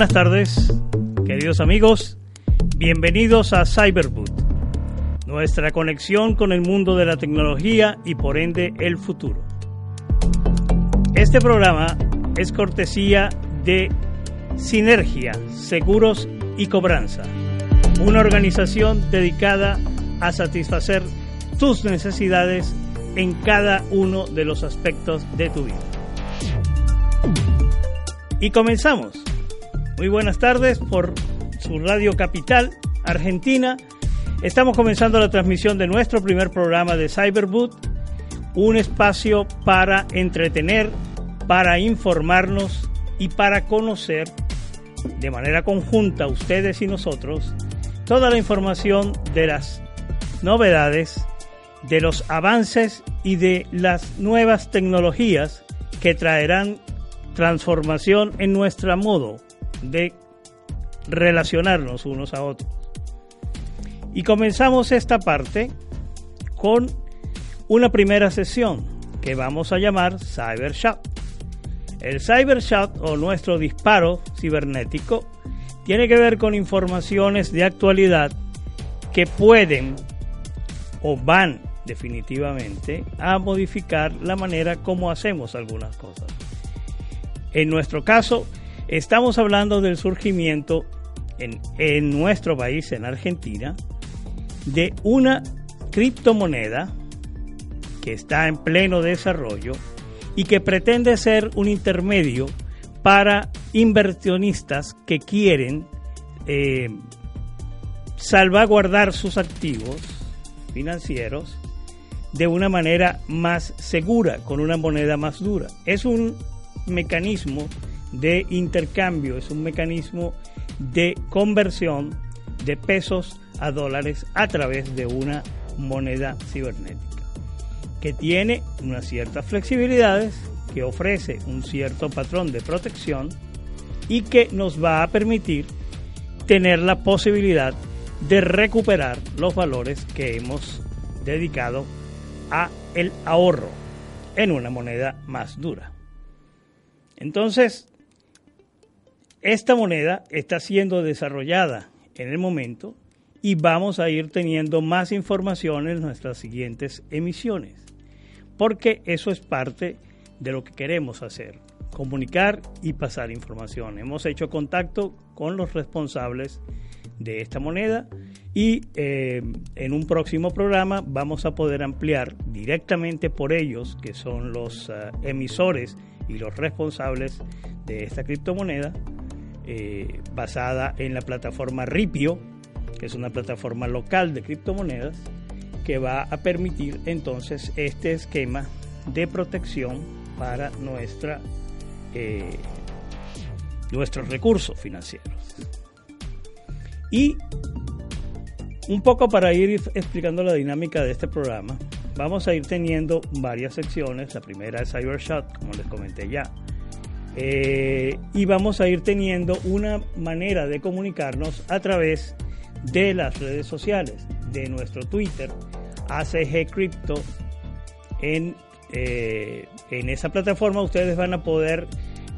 Buenas tardes, queridos amigos. Bienvenidos a Cyberboot, nuestra conexión con el mundo de la tecnología y por ende el futuro. Este programa es cortesía de Sinergia, Seguros y Cobranza, una organización dedicada a satisfacer tus necesidades en cada uno de los aspectos de tu vida. Y comenzamos. Muy buenas tardes por su Radio Capital, Argentina. Estamos comenzando la transmisión de nuestro primer programa de Cyberboot, un espacio para entretener, para informarnos y para conocer de manera conjunta ustedes y nosotros toda la información de las novedades, de los avances y de las nuevas tecnologías que traerán transformación en nuestro modo de relacionarnos unos a otros. Y comenzamos esta parte con una primera sesión que vamos a llamar Cyber Shot. El Cyber Shot o nuestro disparo cibernético tiene que ver con informaciones de actualidad que pueden o van definitivamente a modificar la manera como hacemos algunas cosas. En nuestro caso, estamos hablando del surgimiento en, en, nuestro país, en Argentina, de una criptomoneda que está en pleno desarrollo y que pretende ser un intermedio para inversionistas que quieren eh, salvaguardar sus activos financieros de una manera más segura, con una moneda más dura. Es un mecanismo de intercambio, es un mecanismo de conversión de pesos a dólares a través de una moneda cibernética, que tiene unas ciertas flexibilidades, que ofrece un cierto patrón de protección y que nos va a permitir tener la posibilidad de recuperar los valores que hemos dedicado a el ahorro en una moneda más dura. Entonces, esta moneda está siendo desarrollada en el momento y vamos a ir teniendo más información en nuestras siguientes emisiones, porque eso es parte de lo que queremos hacer, comunicar y pasar información. Hemos hecho contacto con los responsables de esta moneda y eh, en un próximo programa vamos a poder ampliar directamente por ellos, que son los uh, emisores y los responsables de esta criptomoneda, eh, basada en la plataforma Ripio, que es una plataforma local de criptomonedas, que va a permitir entonces este esquema de protección para nuestra, eh, nuestros recursos financieros. Y un poco para ir explicando la dinámica de este programa, vamos a ir teniendo varias secciones. La primera es Cybershot, como les comenté ya. Eh, y vamos a ir teniendo una manera de comunicarnos a través de las redes sociales, de nuestro Twitter, ACG Crypto. En, eh, en esa plataforma ustedes van a poder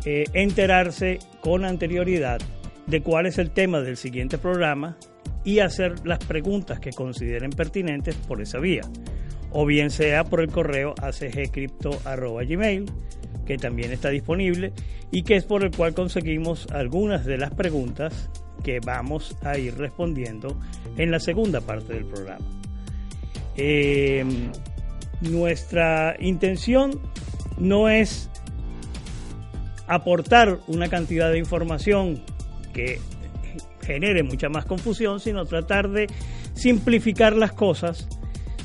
eh, enterarse con anterioridad de cuál es el tema del siguiente programa y hacer las preguntas que consideren pertinentes por esa vía. O bien sea por el correo acgcrypto.gmail, que también está disponible y que es por el cual conseguimos algunas de las preguntas que vamos a ir respondiendo en la segunda parte del programa. Eh, nuestra intención no es aportar una cantidad de información que genere mucha más confusión, sino tratar de simplificar las cosas,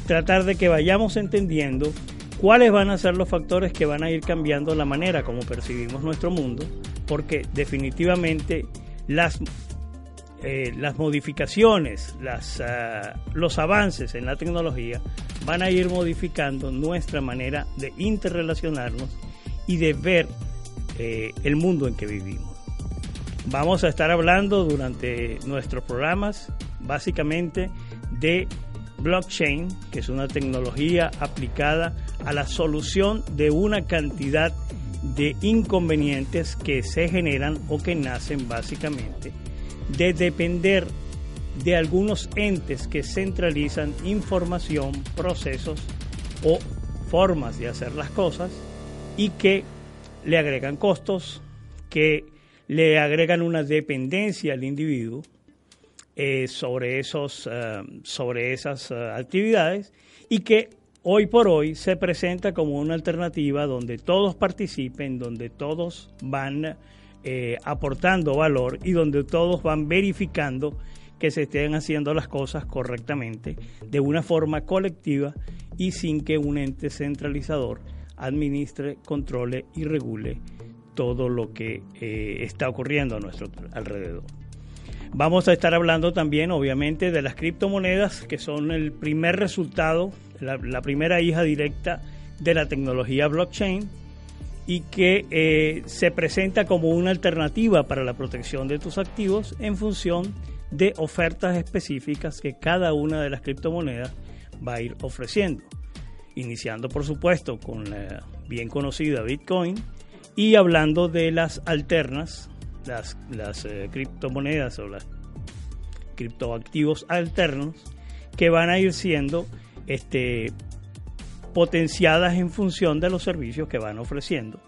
tratar de que vayamos entendiendo cuáles van a ser los factores que van a ir cambiando la manera como percibimos nuestro mundo, porque definitivamente las, eh, las modificaciones, las, ah, los avances en la tecnología van a ir modificando nuestra manera de interrelacionarnos y de ver eh, el mundo en que vivimos. Vamos a estar hablando durante nuestros programas básicamente de blockchain, que es una tecnología aplicada a la solución de una cantidad de inconvenientes que se generan o que nacen básicamente de depender de algunos entes que centralizan información, procesos o formas de hacer las cosas y que le agregan costos, que le agregan una dependencia al individuo eh, sobre, esos, eh, sobre esas eh, actividades y que hoy por hoy se presenta como una alternativa donde todos participen, donde todos van aportando valor y donde todos van verificando que se estén haciendo las cosas correctamente de una forma colectiva y sin que un ente centralizador administre, controle y regule todo lo que está ocurriendo a nuestro alrededor. Vamos a estar hablando también, obviamente, de las criptomonedas, que son el primer resultado, la, primera hija directa de la tecnología blockchain y que eh, se presenta como una alternativa para la protección de tus activos en función de ofertas específicas que cada una de las criptomonedas va a ir ofreciendo. Iniciando por supuesto con la bien conocida Bitcoin y hablando de las alternas, las, eh, criptomonedas o las criptoactivos alternos que van a ir siendo este, potenciadas en función de los servicios que van ofreciendo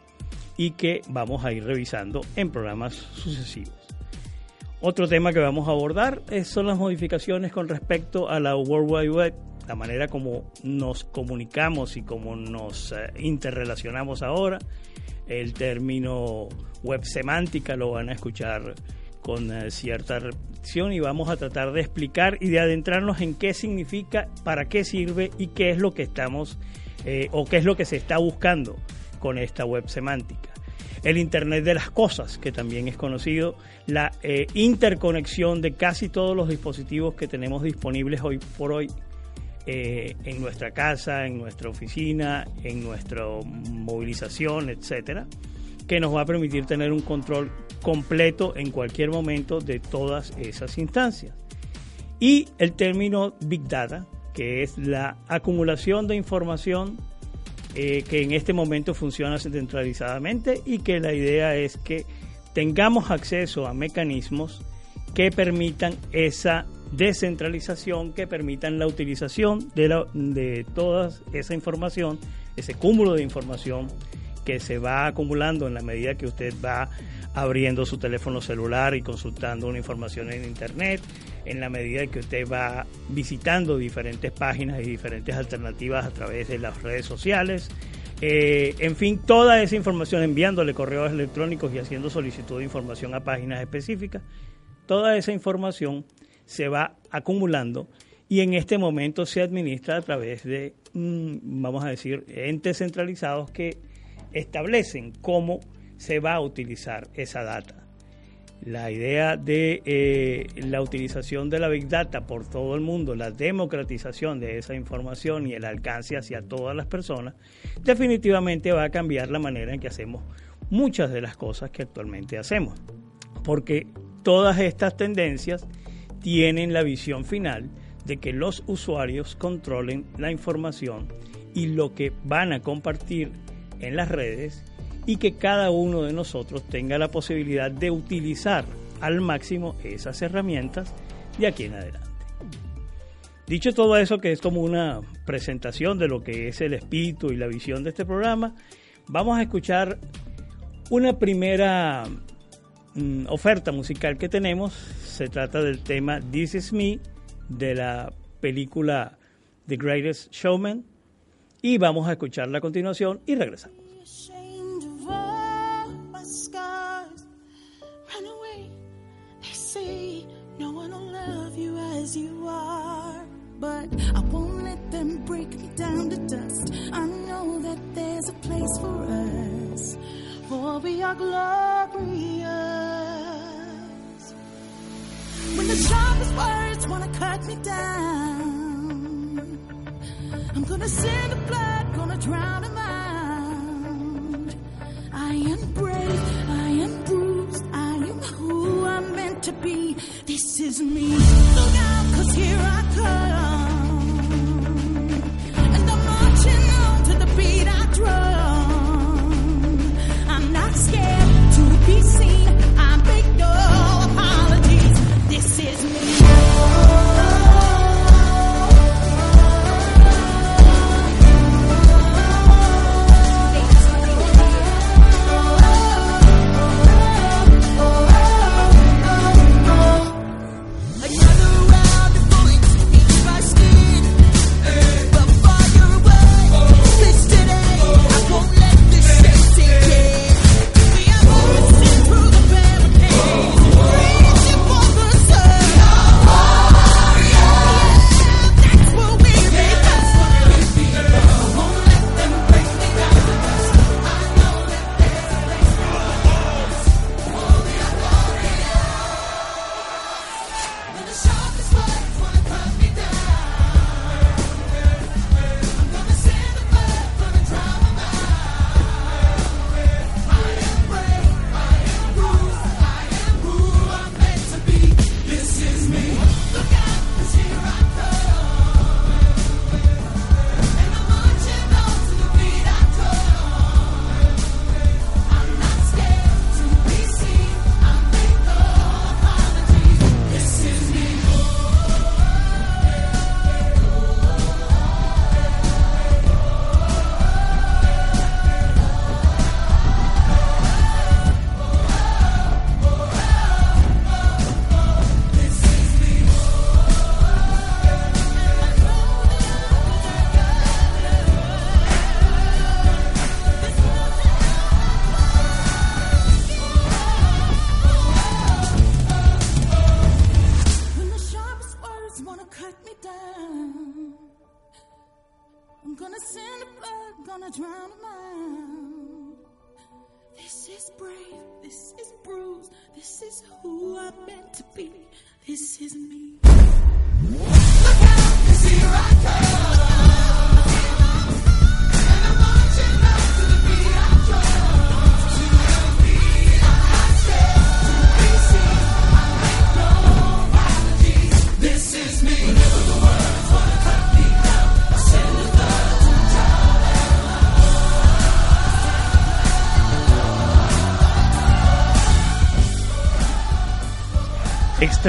y que vamos a ir revisando en programas sucesivos. Otro tema que vamos a abordar son las modificaciones con respecto a la World Wide Web la manera como nos comunicamos y cómo nos eh, interrelacionamos ahora. El término web semántica lo van a escuchar con eh, cierta repetición y vamos a tratar de explicar y de adentrarnos en qué significa, para qué sirve y qué es lo que estamos eh, o qué es lo que se está buscando con esta web semántica. El Internet de las Cosas, que también es conocido, la interconexión de casi todos los dispositivos que tenemos disponibles hoy por hoy eh, en nuestra casa, en nuestra oficina, en nuestra movilización, etcétera, que nos va a permitir tener un control completo en cualquier momento de todas esas instancias. Y el término Big Data, que es la acumulación de información eh, que en este momento funciona centralizadamente y que la idea es que tengamos acceso a mecanismos que permitan esa descentralización que permitan la utilización de, de toda esa información, ese cúmulo de información que se va acumulando en la medida que usted va abriendo su teléfono celular y consultando una información en internet, en la medida que usted va visitando diferentes páginas y diferentes alternativas a través de las redes sociales, eh, en fin, toda esa información enviándole correos electrónicos y haciendo solicitud de información a páginas específicas, toda esa información se va acumulando y en este momento se administra a través de, mm, vamos a decir, entes centralizados que establecen cómo se va a utilizar esa data. La idea de eh, la utilización de la Big Data por todo el mundo, la democratización de esa información y el alcance hacia todas las personas, definitivamente va a cambiar la manera en que hacemos muchas de las cosas que actualmente hacemos. Porque todas estas tendencias tienen la visión final de que los usuarios controlen la información y lo que van a compartir en las redes y que cada uno de nosotros tenga la posibilidad de utilizar al máximo esas herramientas de aquí en adelante. Dicho todo eso, que es como una presentación de lo que es el espíritu y la visión de este programa, vamos a escuchar una primera mm, oferta musical que tenemos Se trata del tema This Is Me de la película The Greatest Showman. Y vamos a escucharla a continuación y regresamos. But I won't let them break me down dust. I know that there's a place for us. For we are. When the sharpest words wanna cut me down. I'm gonna send the blood, gonna drown him out. I am brave, I am bruised, I am who I'm meant to be. This is me. Look out, cause here I come.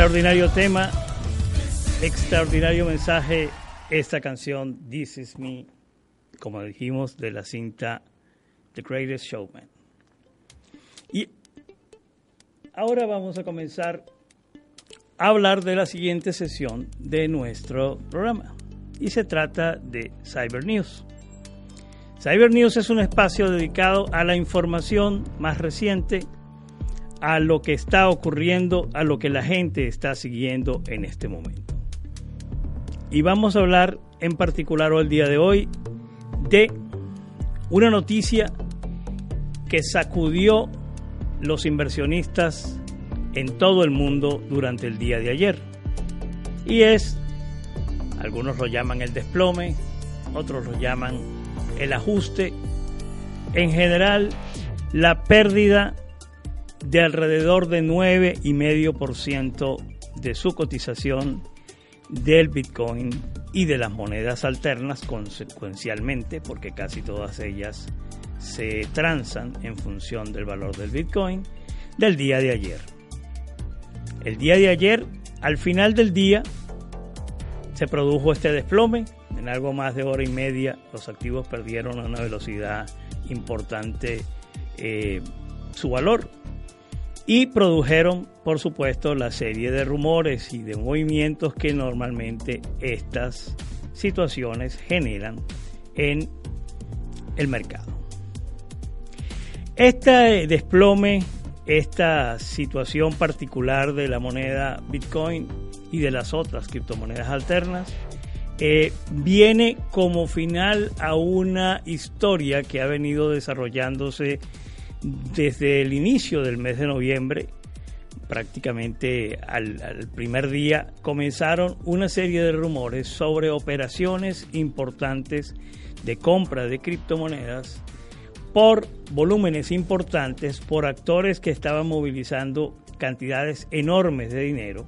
Extraordinario tema, extraordinario mensaje, esta canción This Is Me, como dijimos, de la cinta The Greatest Showman. Y ahora vamos a comenzar a hablar de la siguiente sesión de nuestro programa. Y se trata de Cyber News. Cyber News es un espacio dedicado a la información más reciente, a lo que está ocurriendo, a lo que la gente está siguiendo en este momento. Y vamos a hablar en particular el día de hoy de una noticia que sacudió los inversionistas en todo el mundo durante el día de ayer. Y es, algunos lo llaman el desplome, otros lo llaman el ajuste, en general la pérdida de alrededor de 9,5% de su cotización del Bitcoin y de las monedas alternas consecuencialmente, porque casi todas ellas se transan en función del valor del Bitcoin, del día de ayer. El día de ayer, al final del día, se produjo este desplome. En algo más de hora y media, los activos perdieron a una velocidad importante eh, su valor. Y produjeron, por supuesto, la serie de rumores y de movimientos que normalmente estas situaciones generan en el mercado. Este desplome, esta situación particular de la moneda Bitcoin y de las otras criptomonedas alternas, eh, viene como final a una historia que ha venido desarrollándose desde el inicio del mes de noviembre, prácticamente al, primer día, comenzaron una serie de rumores sobre operaciones importantes de compra de criptomonedas por volúmenes importantes, por actores que estaban movilizando cantidades enormes de dinero,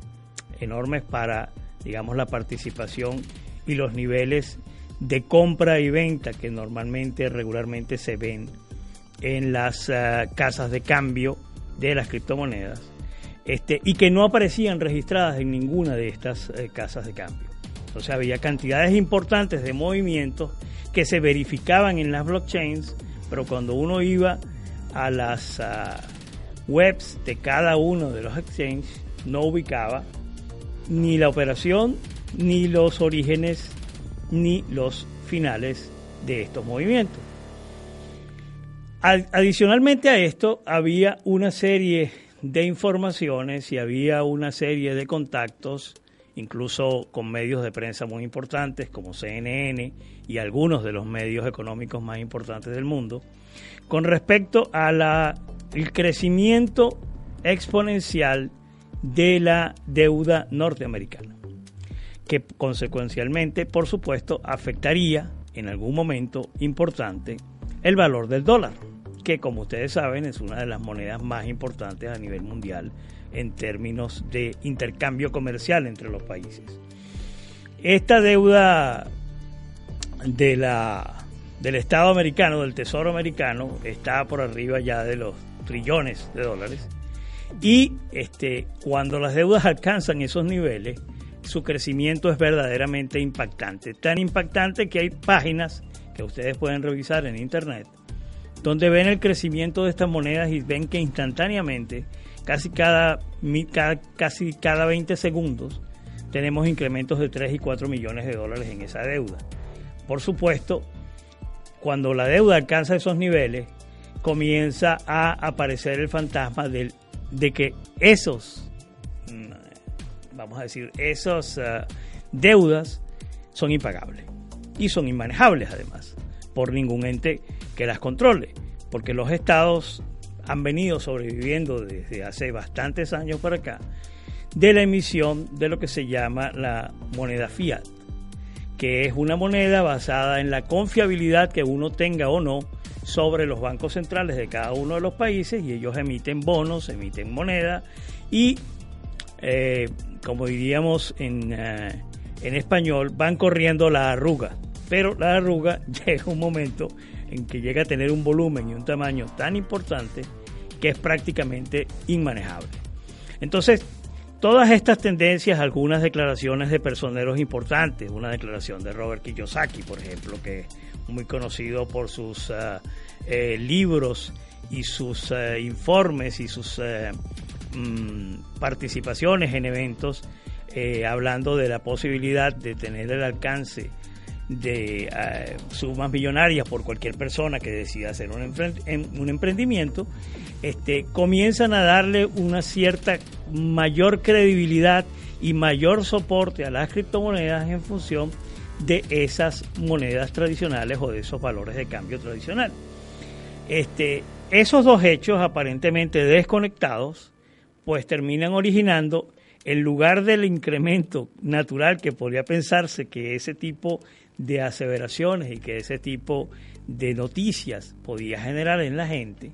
enormes para, digamos, la participación y los niveles de compra y venta que normalmente, regularmente se ven en las uh, casas de cambio de las criptomonedas este, y que no aparecían registradas en ninguna de estas eh, casas de cambio. O sea, había cantidades importantes de movimientos que se verificaban en las blockchains, pero cuando uno iba a las uh, webs de cada uno de los exchanges, no ubicaba ni la operación, ni los orígenes, ni los finales de estos movimientos. Adicionalmente a esto, había una serie de informaciones y había una serie de contactos, incluso con medios de prensa muy importantes como CNN y algunos de los medios económicos más importantes del mundo, con respecto al crecimiento exponencial de la deuda norteamericana, que consecuencialmente, por supuesto, afectaría en algún momento importante el valor del dólar que como ustedes saben es una de las monedas más importantes a nivel mundial en términos de intercambio comercial entre los países. Esta deuda de la, del Estado americano, del Tesoro americano, está por arriba ya de los trillones de dólares. Y este, cuando las deudas alcanzan esos niveles, su crecimiento es verdaderamente impactante. Tan impactante que hay páginas que ustedes pueden revisar en internet donde ven el crecimiento de estas monedas y ven que instantáneamente, casi cada, casi cada 20 segundos, tenemos incrementos de 3 y 4 millones de dólares en esa deuda. Por supuesto, cuando la deuda alcanza esos niveles, comienza a aparecer el fantasma de, de que esos, mm, vamos a decir, esas uh, deudas son impagables y son inmanejables además por ningún ente que las controle, porque los estados han venido sobreviviendo desde hace bastantes años para acá de la emisión de lo que se llama la moneda fiat, que es una moneda basada en la confiabilidad que uno tenga o no sobre los bancos centrales de cada uno de los países y ellos emiten bonos, emiten moneda y, eh, como diríamos en, uh, en español, van corriendo la arruga pero la arruga llega un momento en que llega a tener un volumen y un tamaño tan importante que es prácticamente inmanejable. Entonces, todas estas tendencias, algunas declaraciones de personeros importantes, una declaración de Robert Kiyosaki, por ejemplo, que es muy conocido por sus uh, eh, libros y sus uh, informes y sus uh, mm, participaciones en eventos, eh, hablando de la posibilidad de tener el alcance de uh, sumas millonarias por cualquier persona que decida hacer un, un emprendimiento, este, comienzan a darle una cierta mayor credibilidad y mayor soporte a las criptomonedas en función de esas monedas tradicionales o de esos valores de cambio tradicional. Este, esos dos hechos aparentemente desconectados, pues terminan originando, en lugar del incremento natural que podría pensarse que ese tipo de aseveraciones y que ese tipo de noticias podía generar en la gente,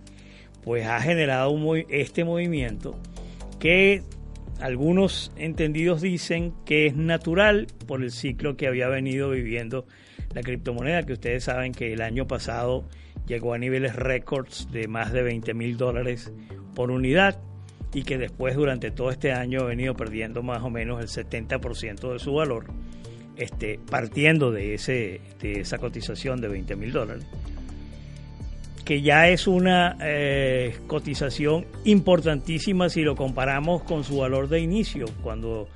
pues ha generado este movimiento que algunos entendidos dicen que es natural por el ciclo que había venido viviendo la criptomoneda, que ustedes saben que el año pasado llegó a niveles récords de más de 20 mil dólares por unidad y que después durante todo este año ha venido perdiendo más o menos el 70% de su valor este, partiendo de, ese, de esa cotización de 20 mil dólares, que ya es una eh, cotización importantísima si lo comparamos con su valor de inicio, cuando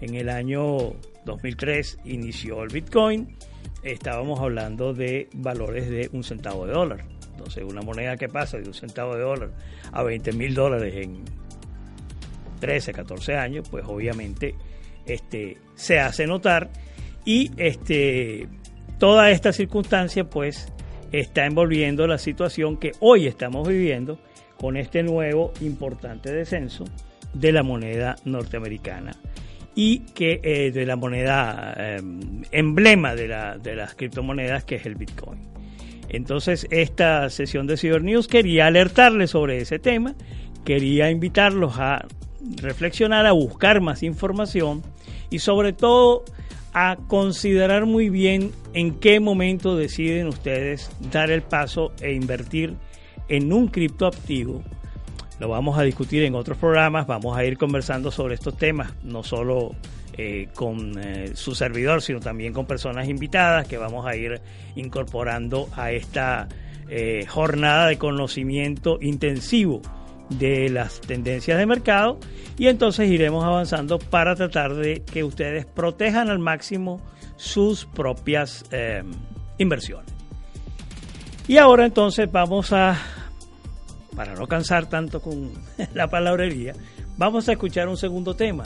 en el año 2003 inició el Bitcoin, estábamos hablando de valores de un centavo de dólar. Entonces, una moneda que pasa de un centavo de dólar a 20 mil dólares en 13, 14 años, pues obviamente este, se hace notar y este, toda esta circunstancia pues está envolviendo la situación que hoy estamos viviendo con este nuevo importante descenso de la moneda norteamericana y que eh, de la moneda eh, emblema de, la- de las criptomonedas que es el Bitcoin. Entonces, esta sesión de Cyber News quería alertarles sobre ese tema, quería invitarlos a reflexionar, a buscar más información y sobre todo a considerar muy bien en qué momento deciden ustedes dar el paso e invertir en un criptoactivo. Lo vamos a discutir en otros programas, vamos a ir conversando sobre estos temas, no solo eh, con eh, su servidor, sino también con personas invitadas que vamos a ir incorporando a esta eh, jornada de conocimiento intensivo de las tendencias de mercado y entonces iremos avanzando para tratar de que ustedes protejan al máximo sus propias eh, inversiones. Y ahora entonces vamos a, para no cansar tanto con la palabrería, vamos a escuchar un segundo tema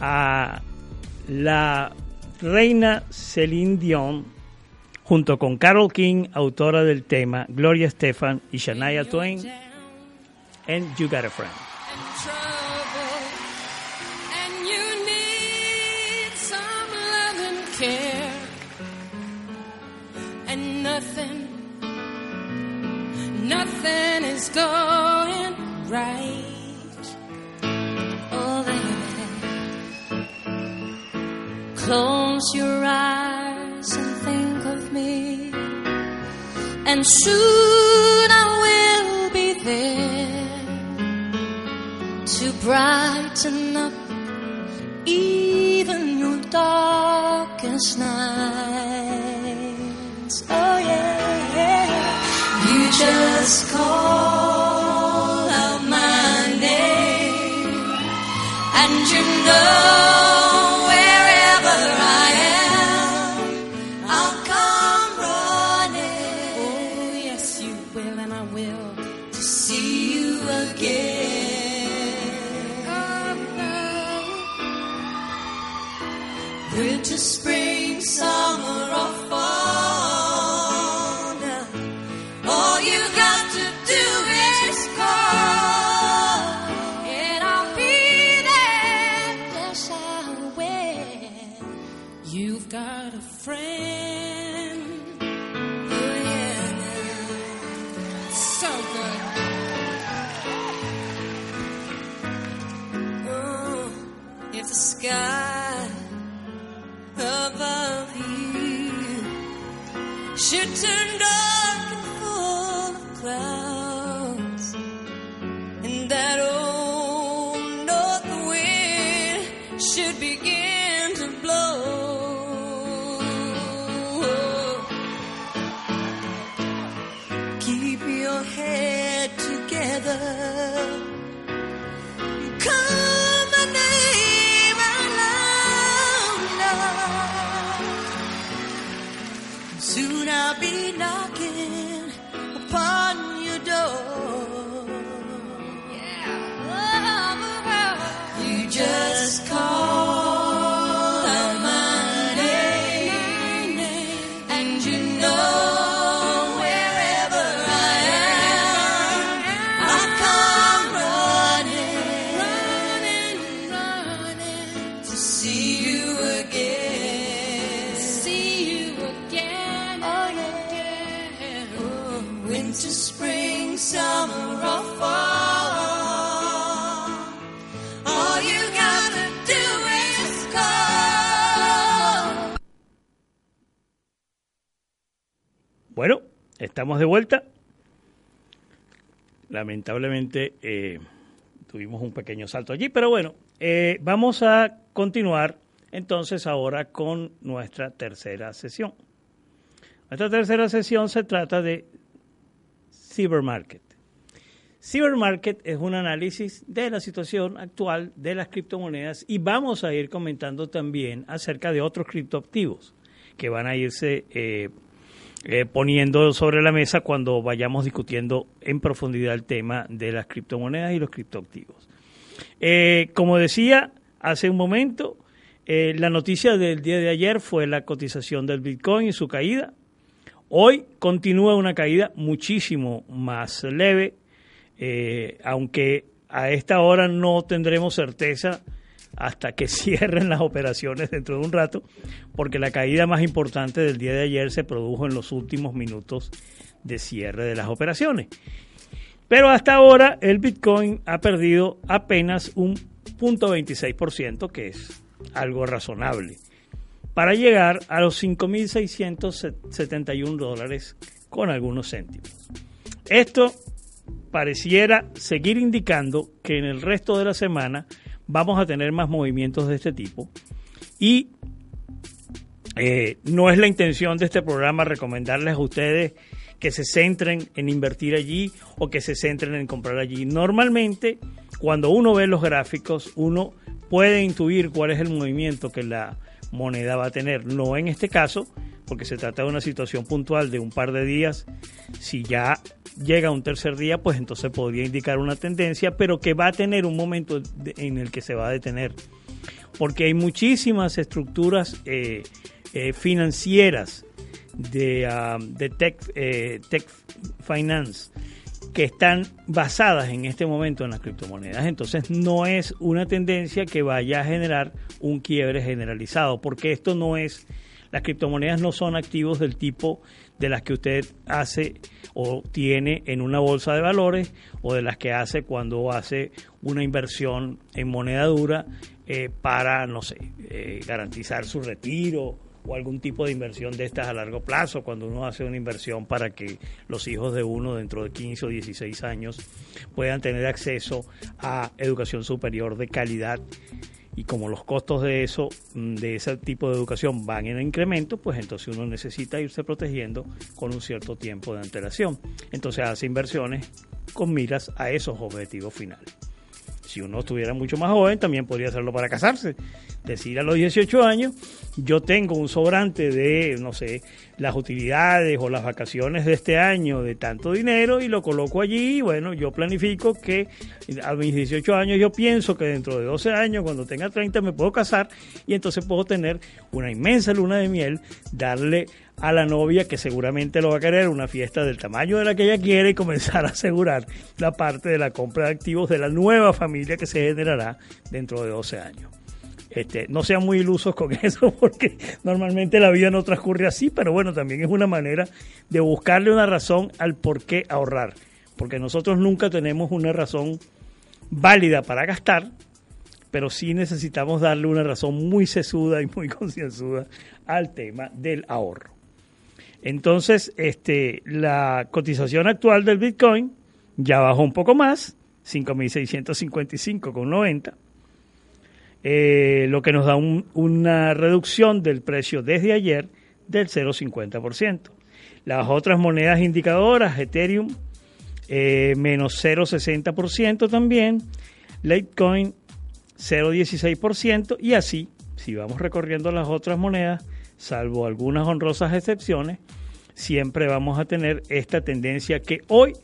a la reina Celine Dion junto con Carol King, autora del tema, Gloria Estefan y Shania Twain, and You Got a Friend. trouble. And you need some love and care. And nothing nothing is going right. Oh baby close your eyes and think of me. And soon I will be there to brighten up even your darkest nights. Oh yeah, yeah. You just call out my name, and you know estamos de vuelta. Lamentablemente eh, tuvimos un pequeño salto allí, pero bueno, eh, vamos a continuar entonces ahora con nuestra tercera sesión. Nuestra tercera sesión se trata de Cybermarket. Cybermarket es un análisis de la situación actual de las criptomonedas y vamos a ir comentando también acerca de otros criptoactivos que van a irse eh, eh, poniendo sobre la mesa cuando vayamos discutiendo en profundidad el tema de las criptomonedas y los criptoactivos. Eh, como decía hace un momento, eh, la noticia del día de ayer fue la cotización del Bitcoin y su caída. Hoy continúa una caída muchísimo más leve, aunque a esta hora no tendremos certeza hasta que cierren las operaciones dentro de un rato, porque la caída más importante del día de ayer se produjo en los últimos minutos de cierre de las operaciones. Pero hasta ahora el Bitcoin ha perdido apenas un 0.26%, que es algo razonable, para llegar a los 5.671 dólares con algunos céntimos. Esto pareciera seguir indicando que en el resto de la semana vamos a tener más movimientos de este tipo y eh, no es la intención de este programa recomendarles a ustedes que se centren en invertir allí o que se centren en comprar allí. Normalmente, cuando uno ve los gráficos, uno puede intuir cuál es el movimiento que la moneda va a tener. No en este caso, porque se trata de una situación puntual de un par de días. Si ya llega un tercer día, pues entonces podría indicar una tendencia, pero que va a tener un momento en el que se va a detener. Porque hay muchísimas estructuras eh, eh, financieras de, ah, de tech, eh, tech finance que están basadas en este momento en las criptomonedas. Entonces no es una tendencia que vaya a generar un quiebre generalizado, porque esto no es, las criptomonedas no son activos del tipo de las que usted hace o tiene en una bolsa de valores o de las que hace cuando hace una inversión en moneda dura eh, para, no sé, eh, garantizar su retiro o algún tipo de inversión de estas a largo plazo, cuando uno hace una inversión para que los hijos de uno dentro de 15 o 16 años puedan tener acceso a educación superior de calidad y como los costos de eso, mm, de ese tipo de educación van en incremento, pues entonces uno necesita irse protegiendo con un cierto tiempo de antelación. Entonces hace inversiones con miras a esos objetivos finales. Si uno estuviera mucho más joven, también podría hacerlo para casarse. Decir a los 18 años, yo tengo un sobrante de, no sé, las utilidades o las vacaciones de este año de tanto dinero y lo coloco allí. Y bueno, yo planifico que a mis 18 años yo pienso que dentro de 12 años, cuando tenga 30, me puedo casar y entonces puedo tener una inmensa luna de miel, darle a la novia que seguramente lo va a querer una fiesta del tamaño de la que ella quiere y comenzar a asegurar la parte de la compra de activos de la nueva familia que se generará dentro de 12 años. Este, no sean muy ilusos con eso porque normalmente la vida no transcurre así, pero bueno, también es una manera de buscarle una razón al por qué ahorrar, porque nosotros nunca tenemos una razón válida para gastar, pero sí necesitamos darle una razón muy sesuda y muy concienzuda al tema del ahorro. Entonces, este, la cotización actual del Bitcoin ya bajó un poco más, 5.655,90, eh, lo que nos da un- una reducción del precio desde ayer del 0,50%. Las otras monedas indicadoras, Ethereum, eh, menos 0,60% también, Litecoin 0,16% y así, si vamos recorriendo las otras monedas, salvo algunas honrosas excepciones, siempre vamos a tener esta tendencia que hoy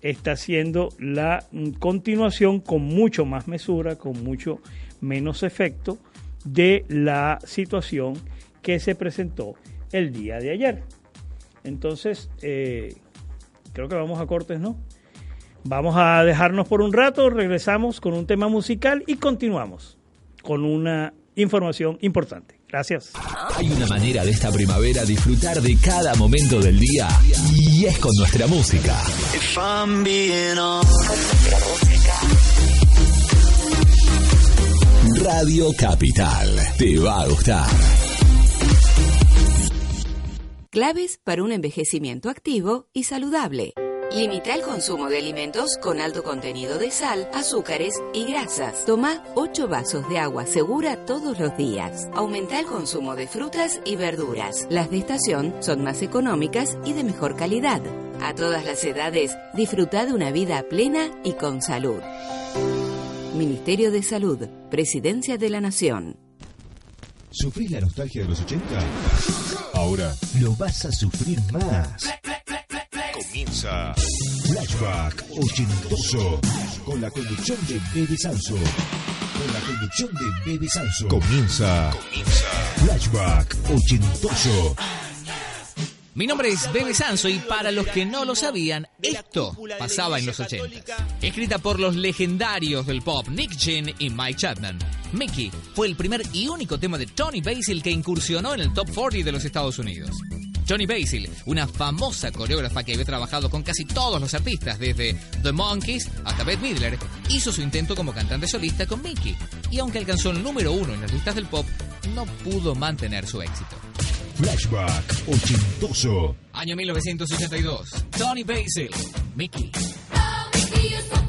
está siendo la continuación con mucho más mesura, con mucho menos efecto de la situación que se presentó el día de ayer. Entonces, eh, creo que vamos a cortes, ¿no? Vamos a dejarnos por un rato, regresamos con un tema musical y continuamos con una información importante. Gracias. Hay una manera de esta primavera disfrutar de cada momento del día y es con nuestra música. If I'm being honest. Radio Capital. Te va a gustar. Claves para un envejecimiento activo y saludable. Limita el consumo de alimentos con alto contenido de sal, azúcares y grasas. Toma 8 vasos de agua segura todos los días. Aumenta el consumo de frutas y verduras. Las de estación son más económicas y de mejor calidad. A todas las edades, disfruta de una vida plena y con salud. Ministerio de Salud, Presidencia de la Nación. ¿Sufrís la nostalgia de los 80? Ahora lo vas a sufrir más. Comienza Flashback Ochentoso con la conducción de Bebe Sanso. Con la conducción de Bebe Sanso. Comienza, Flashback Ochentoso. Mi nombre es Bebe Sanso y para los que no lo sabían, esto pasaba en los 80. Escrita por los legendarios del pop Nick Chin y Mike Chapman. Mickey fue el primer y único tema de Tony Basil que incursionó en el top 40 de los Estados Unidos. Johnny Basil, una famosa coreógrafa que había trabajado con casi todos los artistas, desde The Monkeys hasta Bette Midler, hizo su intento como cantante solista con Mickey, y aunque alcanzó el número uno en las listas del pop, no pudo mantener su éxito. Flashback Ochentoso. Año 1982. Tony Basil, Mickey. Podemos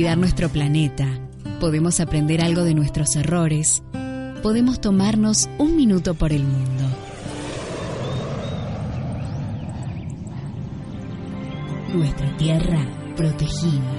nuestro planeta, podemos aprender algo de nuestros errores, podemos tomarnos un minuto por el mundo. Nuestra tierra protegida.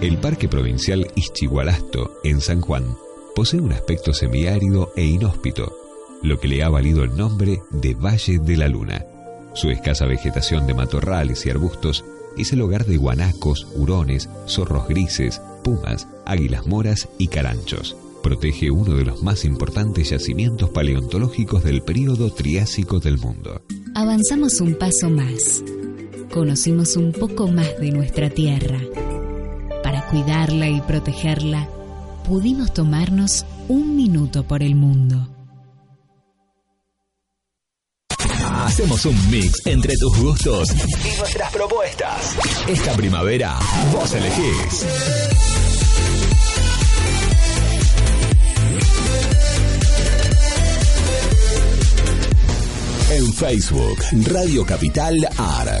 El Parque Provincial Ischigualasto, en San Juan, posee un aspecto semiárido e inhóspito, lo que le ha valido el nombre de Valle de la Luna. Su escasa vegetación de matorrales y arbustos es el hogar de guanacos, hurones, zorros grises, pumas, águilas moras y caranchos. Protege uno de los más importantes yacimientos paleontológicos del período Triásico del mundo. Avanzamos un paso más. Conocimos un poco más de nuestra tierra. Para cuidarla y protegerla, pudimos tomarnos un minuto por el mundo. Hacemos un mix entre tus gustos y nuestras propuestas. Esta primavera, vos elegís. En Facebook, Radio Capital AR.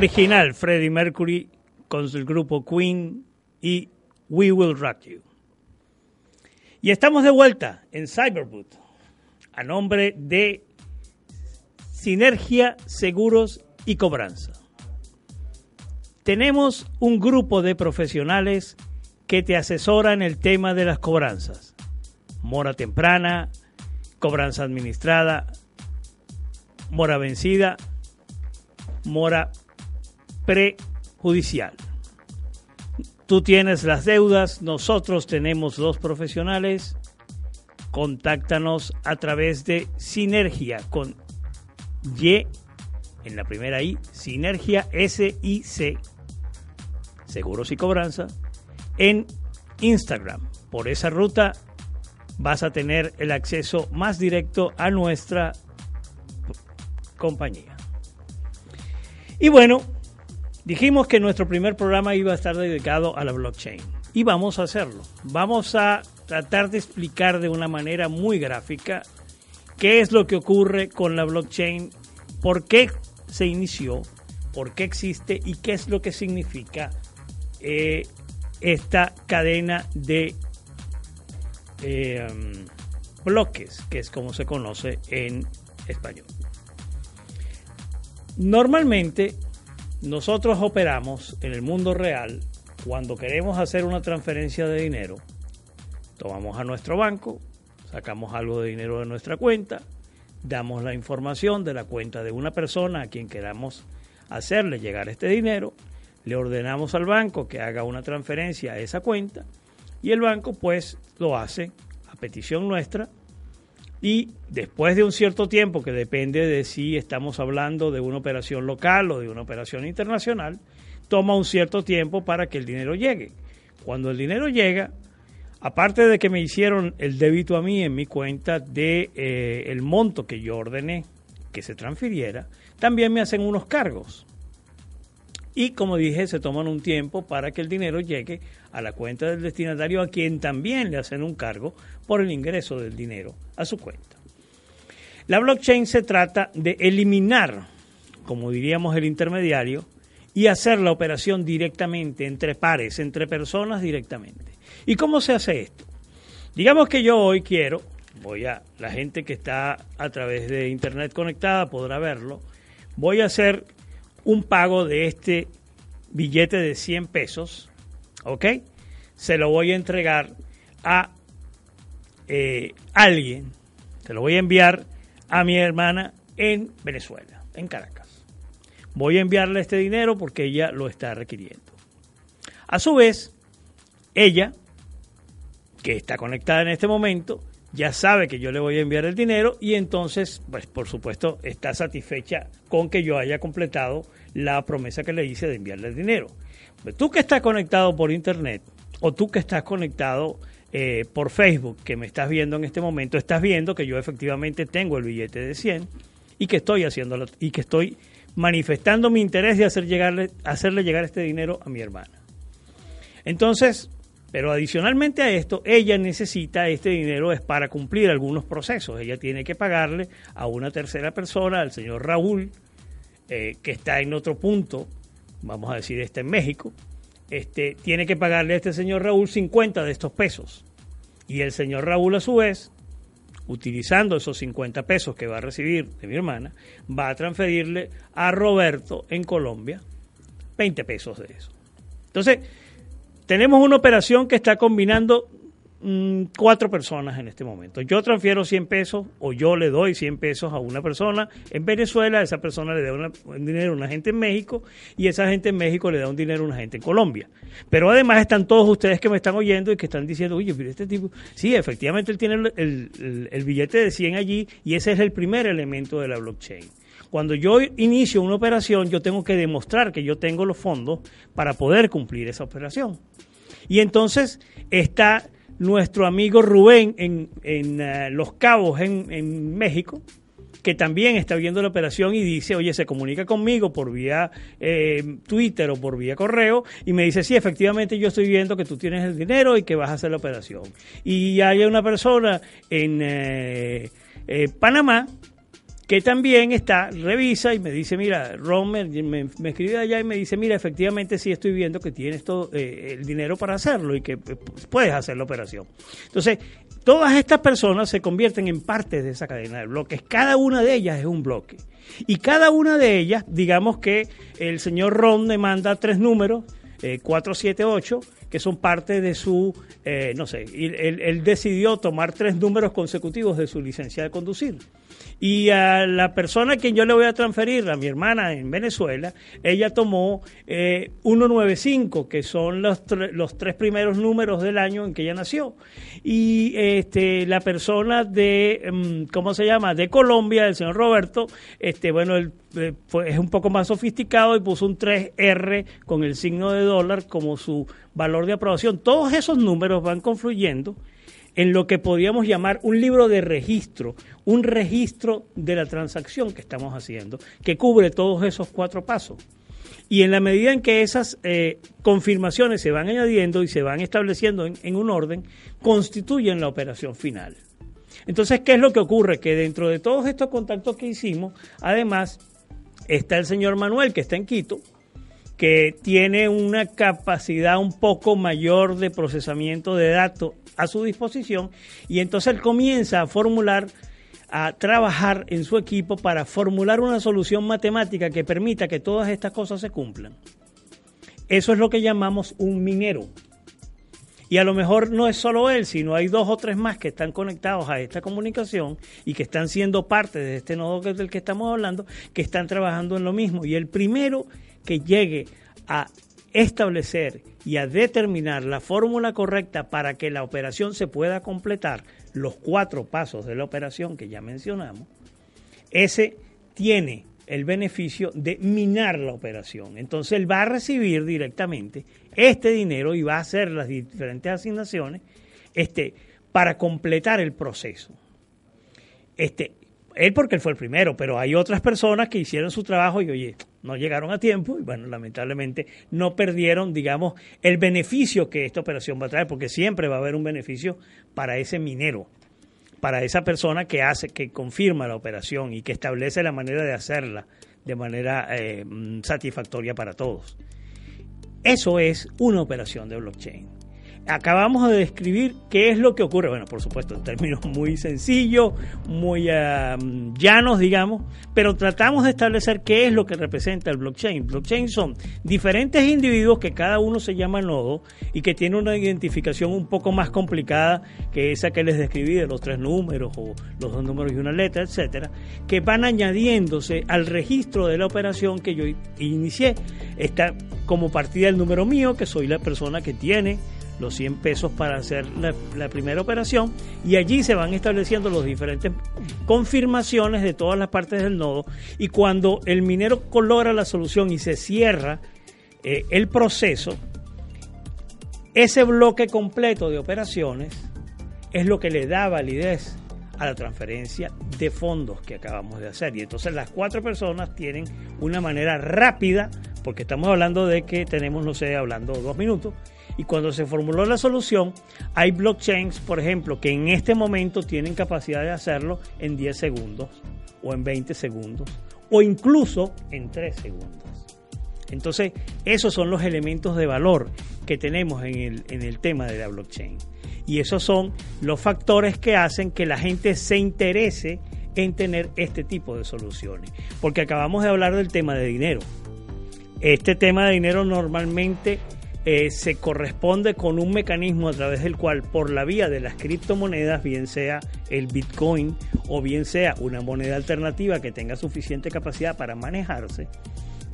original Freddie Mercury con el grupo Queen y We Will Rock You. Y estamos de vuelta en Cyberboot a nombre de Sinergia Seguros y Cobranza. Tenemos un grupo de profesionales que te asesoran el tema de las cobranzas. Mora temprana, cobranza administrada, mora vencida, mora prejudicial. Tú tienes las deudas, nosotros tenemos los profesionales. Contáctanos a través de Sinergia con Y en la primera I, Sinergia SIC, Seguros y Cobranza, en Instagram. Por esa ruta vas a tener el acceso más directo a nuestra compañía. Y bueno, dijimos que nuestro primer programa iba a estar dedicado a la blockchain. Y vamos a hacerlo. Vamos a tratar de explicar de una manera muy gráfica qué es lo que ocurre con la blockchain, por qué se inició, por qué existe y qué es lo que significa eh, esta cadena de eh, um, bloques, que es como se conoce en español. Normalmente nosotros operamos en el mundo real cuando queremos hacer una transferencia de dinero. Tomamos a nuestro banco, sacamos algo de dinero de nuestra cuenta, damos la información de la cuenta de una persona a quien queramos hacerle llegar este dinero, le ordenamos al banco que haga una transferencia a esa cuenta y el banco pues lo hace a petición nuestra y después de un cierto tiempo, que depende de si estamos hablando de una operación local o de una operación internacional, toma un cierto tiempo para que el dinero llegue. Cuando el dinero llega, aparte de que me hicieron el débito a mí en mi cuenta de eh, el monto que yo ordené que se transfiriera, también me hacen unos cargos. Y como dije, se toman un tiempo para que el dinero llegue a la cuenta del destinatario, a quien también le hacen un cargo por el ingreso del dinero a su cuenta. La blockchain se trata de eliminar, como diríamos el intermediario, y hacer la operación directamente entre pares, entre personas directamente. ¿Y cómo se hace esto? Digamos que yo hoy quiero, voy a, la gente que está a través de internet conectada podrá verlo, voy a hacer un pago de este billete de 100 pesos, ¿ok? Se lo voy a entregar a eh, alguien, se lo voy a enviar a mi hermana en Venezuela, en Caracas. Voy a enviarle este dinero porque ella lo está requiriendo. A su vez, ella, que está conectada en este momento, ya sabe que yo le voy a enviar el dinero y entonces, pues por supuesto, está satisfecha con que yo haya completado la promesa que le hice de enviarle el dinero. Tú que estás conectado por internet o tú que estás conectado eh, por Facebook, que me estás viendo en este momento, estás viendo que yo efectivamente tengo el billete de 100 y que estoy haciéndolo y que estoy manifestando mi interés de hacer llegarle, hacerle llegar este dinero a mi hermana. Entonces, Pero adicionalmente a esto, ella necesita este dinero es para cumplir algunos procesos. Ella tiene que pagarle a una tercera persona, al señor Raúl, eh, que está en otro punto, vamos a decir, está en México, este, tiene que pagarle a este señor Raúl 50 de estos pesos. Y el señor Raúl, a su vez, utilizando esos 50 pesos que va a recibir de mi hermana, va a transferirle a Roberto en Colombia 20 pesos de eso. Entonces, tenemos una operación que está combinando mm, cuatro personas en este momento. Yo transfiero 100 pesos o yo le doy 100 pesos a una persona en Venezuela, esa persona le da un dinero a una gente en México y esa gente en México le da un dinero a una gente en Colombia. Pero además están todos ustedes que me están oyendo y que están diciendo, oye, pero este tipo, sí, efectivamente él tiene el- el billete de 100 allí y ese es el primer elemento de la blockchain. Cuando yo inicio una operación, yo tengo que demostrar que yo tengo los fondos para poder cumplir esa operación. Y entonces está nuestro amigo Rubén en, en, eh, Los Cabos, en, en México, que también está viendo la operación y dice, oye, se comunica conmigo por vía eh, Twitter o por vía correo y me dice, sí, efectivamente yo estoy viendo que tú tienes el dinero y que vas a hacer la operación. Y hay una persona en eh, eh, Panamá que también está, revisa y me dice, mira, Ron me, me- escribe allá y me dice, mira, efectivamente sí estoy viendo que tienes todo eh, el dinero para hacerlo y que eh, puedes hacer la operación. Entonces, todas estas personas se convierten en parte de esa cadena de bloques. Cada una de ellas es un bloque. Y cada una de ellas, digamos que el señor Ron me manda tres números, eh, 478, que son parte de su, eh, no sé, él decidió tomar tres números consecutivos de su licencia de conducir. Y a la persona a quien yo le voy a transferir, a mi hermana en Venezuela, ella tomó eh, 195, que son los, los tres primeros números del año en que ella nació. Y este, la persona de, mm, ¿cómo se llama? De Colombia, el señor Roberto, este, bueno, él eh, es un poco más sofisticado y puso un 3R con el signo de dólar como su valor de aprobación. Todos esos números van confluyendo en lo que podríamos llamar un libro de registro, un registro de la transacción que estamos haciendo, que cubre todos esos cuatro pasos. Y en la medida en que esas eh, confirmaciones se van añadiendo y se van estableciendo en, en un orden, constituyen la operación final. Entonces, ¿qué es lo que ocurre? Que dentro de todos estos contactos que hicimos, además, está el señor Manuel, que está en Quito, que tiene una capacidad un poco mayor de procesamiento de datos a su disposición y entonces él comienza a formular, a trabajar en su equipo para formular una solución matemática que permita que todas estas cosas se cumplan. Eso es lo que llamamos un minero. Y a lo mejor no es solo él, sino hay dos o tres más que están conectados a esta comunicación y que están siendo parte de este nodo del que estamos hablando, que están trabajando en lo mismo. Y el primero que llegue a establecer y a determinar la fórmula correcta para que la operación se pueda completar, los cuatro pasos de la operación que ya mencionamos, ese tiene el beneficio de minar la operación. Entonces él va a recibir directamente este dinero y va a hacer las diferentes asignaciones este, para completar el proceso. Este, él porque él fue el primero, pero hay otras personas que hicieron su trabajo y oye, no llegaron a tiempo y bueno, lamentablemente no perdieron, digamos, el beneficio que esta operación va a traer, porque siempre va a haber un beneficio para ese minero, para esa persona que hace, que confirma la operación y que establece la manera de hacerla de manera eh, satisfactoria para todos. Eso es una operación de blockchain. Acabamos de describir qué es lo que ocurre, bueno, por supuesto, en términos muy sencillos, muy ah, llanos, digamos, pero tratamos de establecer qué es lo que representa el blockchain. Blockchain son diferentes individuos que cada uno se llama nodo y que tiene una identificación un poco más complicada que esa que les describí de los tres números o los dos números y una letra, etcétera, que van añadiéndose al registro de la operación que yo inicié. Está como partida el número mío, que soy la persona que tiene los 100 pesos para hacer la, primera operación y allí se van estableciendo las diferentes confirmaciones de todas las partes del nodo y cuando el minero logra la solución y se cierra eh, el proceso, ese bloque completo de operaciones es lo que le da validez a la transferencia de fondos que acabamos de hacer. Y entonces las cuatro personas tienen una manera rápida, porque estamos hablando de que tenemos, no sé, hablando dos minutos, y cuando se formuló la solución, hay blockchains, por ejemplo, que en este momento tienen capacidad de hacerlo en 10 segundos, o en 20 segundos, o incluso en 3 segundos. Entonces, esos son los elementos de valor que tenemos en el, en el tema de la blockchain. Y esos son los factores que hacen que la gente se interese en tener este tipo de soluciones. Porque acabamos de hablar del tema de dinero. Este tema de dinero normalmente eh, se corresponde con un mecanismo a través del cual por la vía de las criptomonedas, bien sea el Bitcoin o bien sea una moneda alternativa que tenga suficiente capacidad para manejarse,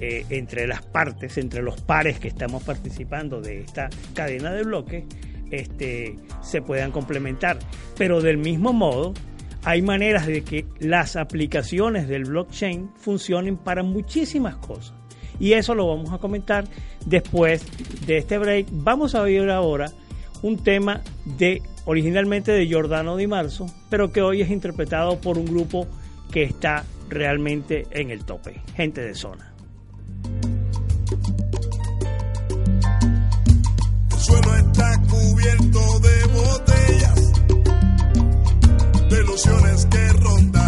eh, entre las partes, entre los pares que estamos participando de esta cadena de bloques, este, se puedan complementar. Pero del mismo modo, hay maneras de que las aplicaciones del blockchain funcionen para muchísimas cosas. Y eso lo vamos a comentar después de este break. Vamos a ver ahora un tema de originalmente de Giordano Di Marzo, pero que hoy es interpretado por un grupo que está realmente en el tope, gente de zona. El suelo está cubierto de botellas, de ilusiones que rondaron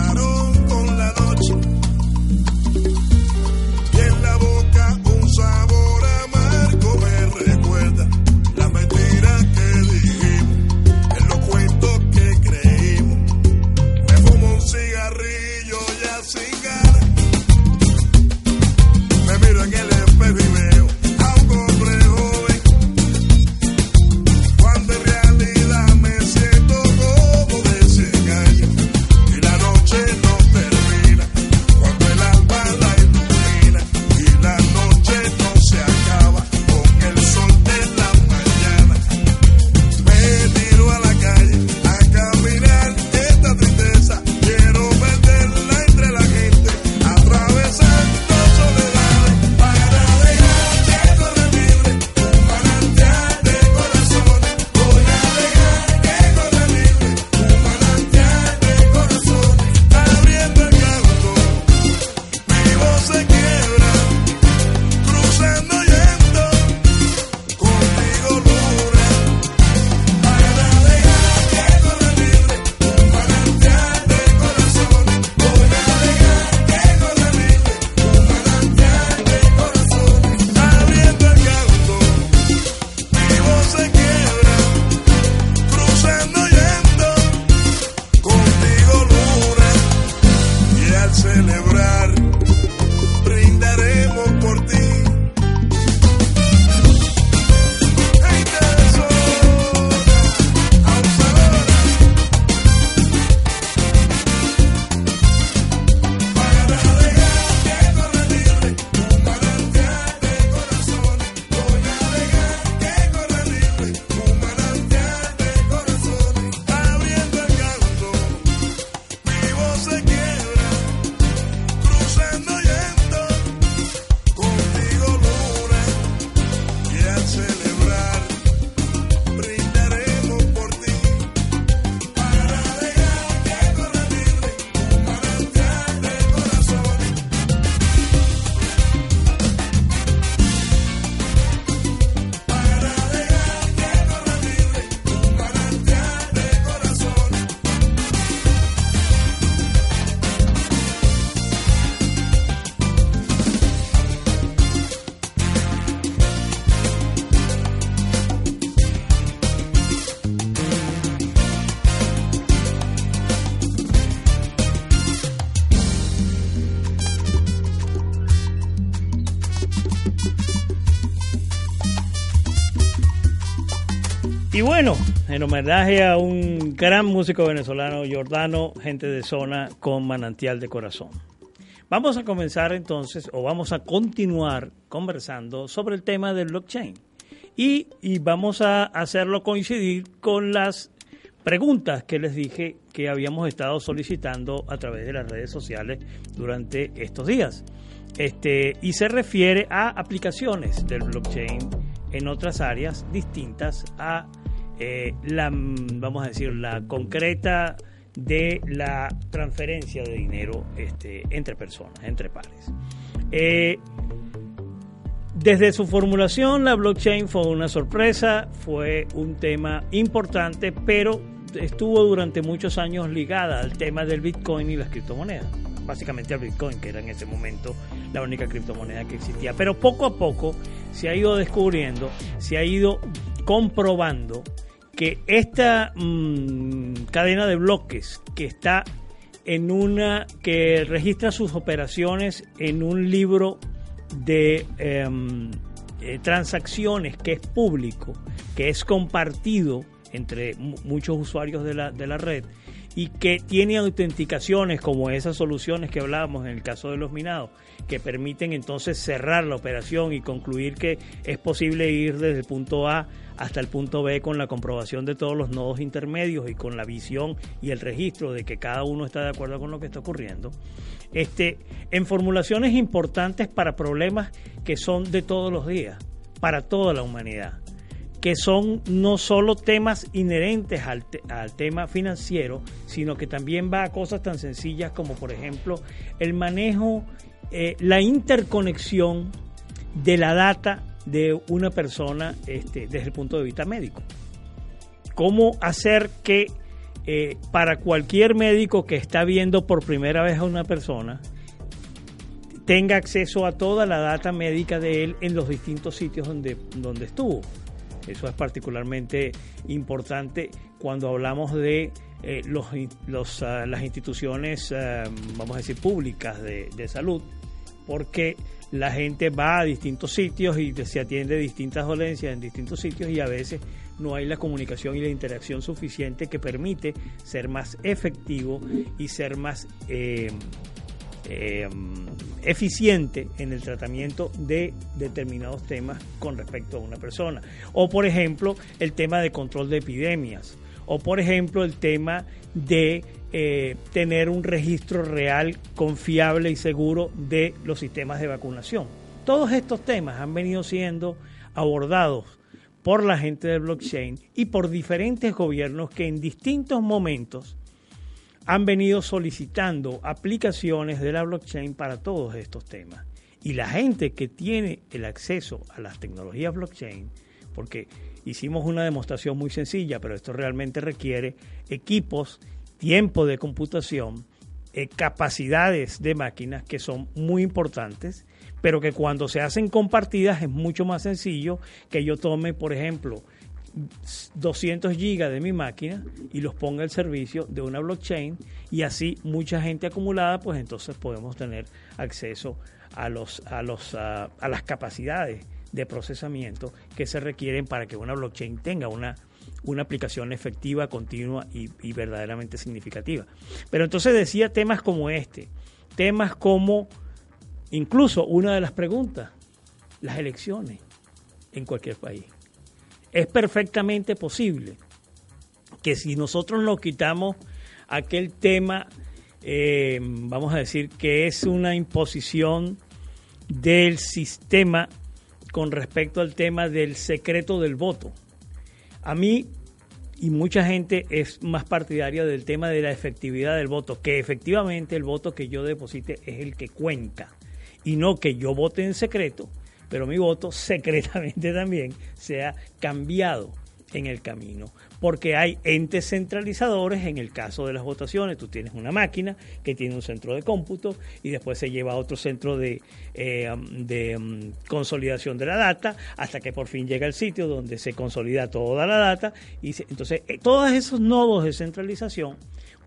bueno, en homenaje a un gran músico venezolano, Giordano, gente de zona con manantial de corazón. Vamos a comenzar entonces, o vamos a continuar conversando sobre el tema del blockchain. Y, y vamos a hacerlo coincidir con las preguntas que les dije que habíamos estado solicitando a través de las redes sociales durante estos días. Este, y se refiere a aplicaciones del blockchain en otras áreas distintas a eh, la, vamos a decir, la concreta de la transferencia de dinero este, entre personas, entre pares. Eh, desde su formulación, la blockchain fue una sorpresa, fue un tema importante, pero estuvo durante muchos años ligada al tema del Bitcoin y las criptomonedas. Básicamente al Bitcoin, que era en ese momento la única criptomoneda que existía. Pero poco a poco se ha ido descubriendo, se ha ido comprobando que esta mmm, cadena de bloques que está en una que registra sus operaciones en un libro de eh, eh, transacciones que es público, que es compartido entre muchos usuarios de la, de la red y que tiene autenticaciones como esas soluciones que hablábamos en el caso de los minados, que permiten entonces cerrar la operación y concluir que es posible ir desde el punto A hasta el punto B con la comprobación de todos los nodos intermedios y con la visión y el registro de que cada uno está de acuerdo con lo que está ocurriendo. Este, en formulaciones importantes para problemas que son de todos los días, para toda la humanidad que son no solo temas inherentes al, al, tema financiero, sino que también va a cosas tan sencillas como, por ejemplo, el manejo, eh, la interconexión de la data de una persona este, desde el punto de vista médico. Cómo hacer que eh, para cualquier médico que está viendo por primera vez a una persona, tenga acceso a toda la data médica de él en los distintos sitios donde, donde estuvo. Eso es particularmente importante cuando hablamos de eh, los, uh, las instituciones, uh, vamos a decir, públicas de, de, salud, porque la gente va a distintos sitios y se atiende distintas dolencias en distintos sitios y a veces no hay la comunicación y la interacción suficiente que permite ser más efectivo y ser más eh, eh, eficiente en el tratamiento de determinados temas con respecto a una persona. O por ejemplo, el tema de control de epidemias. O por ejemplo, el tema de eh, tener un registro real, confiable y seguro de los sistemas de vacunación. Todos estos temas han venido siendo abordados por la gente del blockchain y por diferentes gobiernos que en distintos momentos han venido solicitando aplicaciones de la blockchain para todos estos temas. Y la gente que tiene el acceso a las tecnologías blockchain, porque hicimos una demostración muy sencilla, pero esto realmente requiere equipos, tiempo de computación, eh, capacidades de máquinas que son muy importantes, pero que cuando se hacen compartidas es mucho más sencillo que yo tome, por ejemplo, 200 gigas de mi máquina y los ponga al servicio de una blockchain y así mucha gente acumulada pues entonces podemos tener acceso a los a los a, a las capacidades de procesamiento que se requieren para que una blockchain tenga una una aplicación efectiva, continua y, y verdaderamente significativa. Pero entonces decía temas como este, temas como incluso una de las preguntas, las elecciones en cualquier país es perfectamente posible que si nosotros nos quitamos aquel tema, eh, vamos a decir, que es una imposición del sistema con respecto al tema del secreto del voto. A mí y mucha gente es más partidaria del tema de la efectividad del voto, que efectivamente el voto que yo deposite es el que cuenta y no que yo vote en secreto pero mi voto secretamente también sea cambiado en el camino, porque hay entes centralizadores en el caso de las votaciones. Tú tienes una máquina que tiene un centro de cómputo y después se lleva a otro centro de, eh, um, consolidación de la data hasta que por fin llega al sitio donde se consolida toda la data. y se, Entonces, eh, todos esos nodos de centralización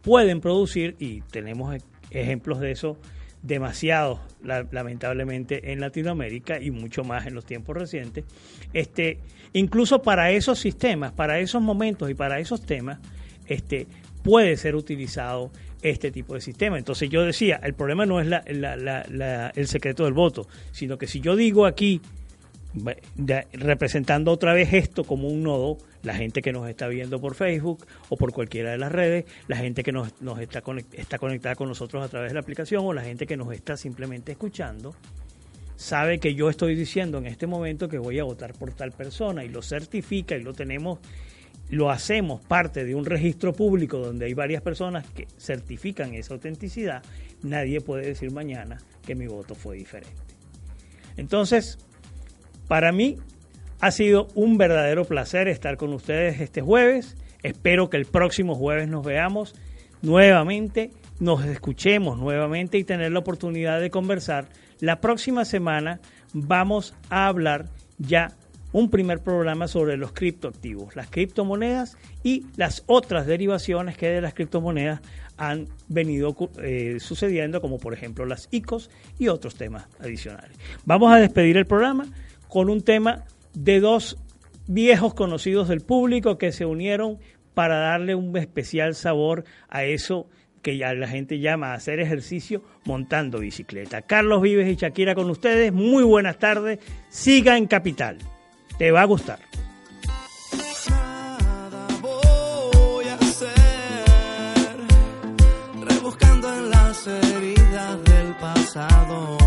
pueden producir, y tenemos ejemplos de eso demasiado la, lamentablemente en Latinoamérica y mucho más en los tiempos recientes. Este, incluso para esos sistemas, para esos momentos y para esos temas, este, puede ser utilizado este tipo de sistema. Entonces yo decía, el problema no es la, la, el secreto del voto, sino que si yo digo aquí, representando otra vez esto como un nodo, la gente que nos está viendo por Facebook o por cualquiera de las redes, la gente que nos, nos está, está conectada con nosotros a través de la aplicación o la gente que nos está simplemente escuchando, sabe que yo estoy diciendo en este momento que voy a votar por tal persona y lo certifica y lo tenemos lo hacemos parte de un registro público donde hay varias personas que certifican esa autenticidad, nadie puede decir mañana que mi voto fue diferente. Entonces, para mí ha sido un verdadero placer estar con ustedes este jueves. Espero que el próximo jueves nos veamos nuevamente, nos escuchemos nuevamente y tener la oportunidad de conversar. La próxima semana vamos a hablar ya un primer programa sobre los criptoactivos, las criptomonedas y las otras derivaciones que de las criptomonedas han venido eh, sucediendo, como por ejemplo las ICOs y otros temas adicionales. Vamos a despedir el programa con un tema de dos viejos conocidos del público que se unieron para darle un especial sabor a eso que ya la gente llama hacer ejercicio montando bicicleta. Carlos Vives y Shakira con ustedes, muy buenas tardes, siga en Capital, te va a gustar. voy a hacer rebuscando en las heridas del pasado.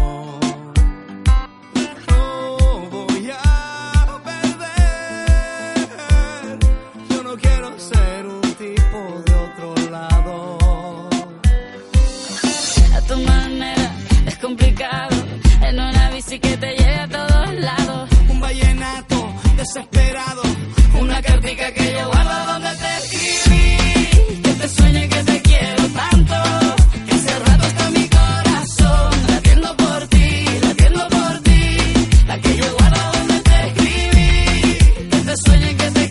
que te lleve a todos lados. Un vallenato desesperado, una cartica que yo guardo donde te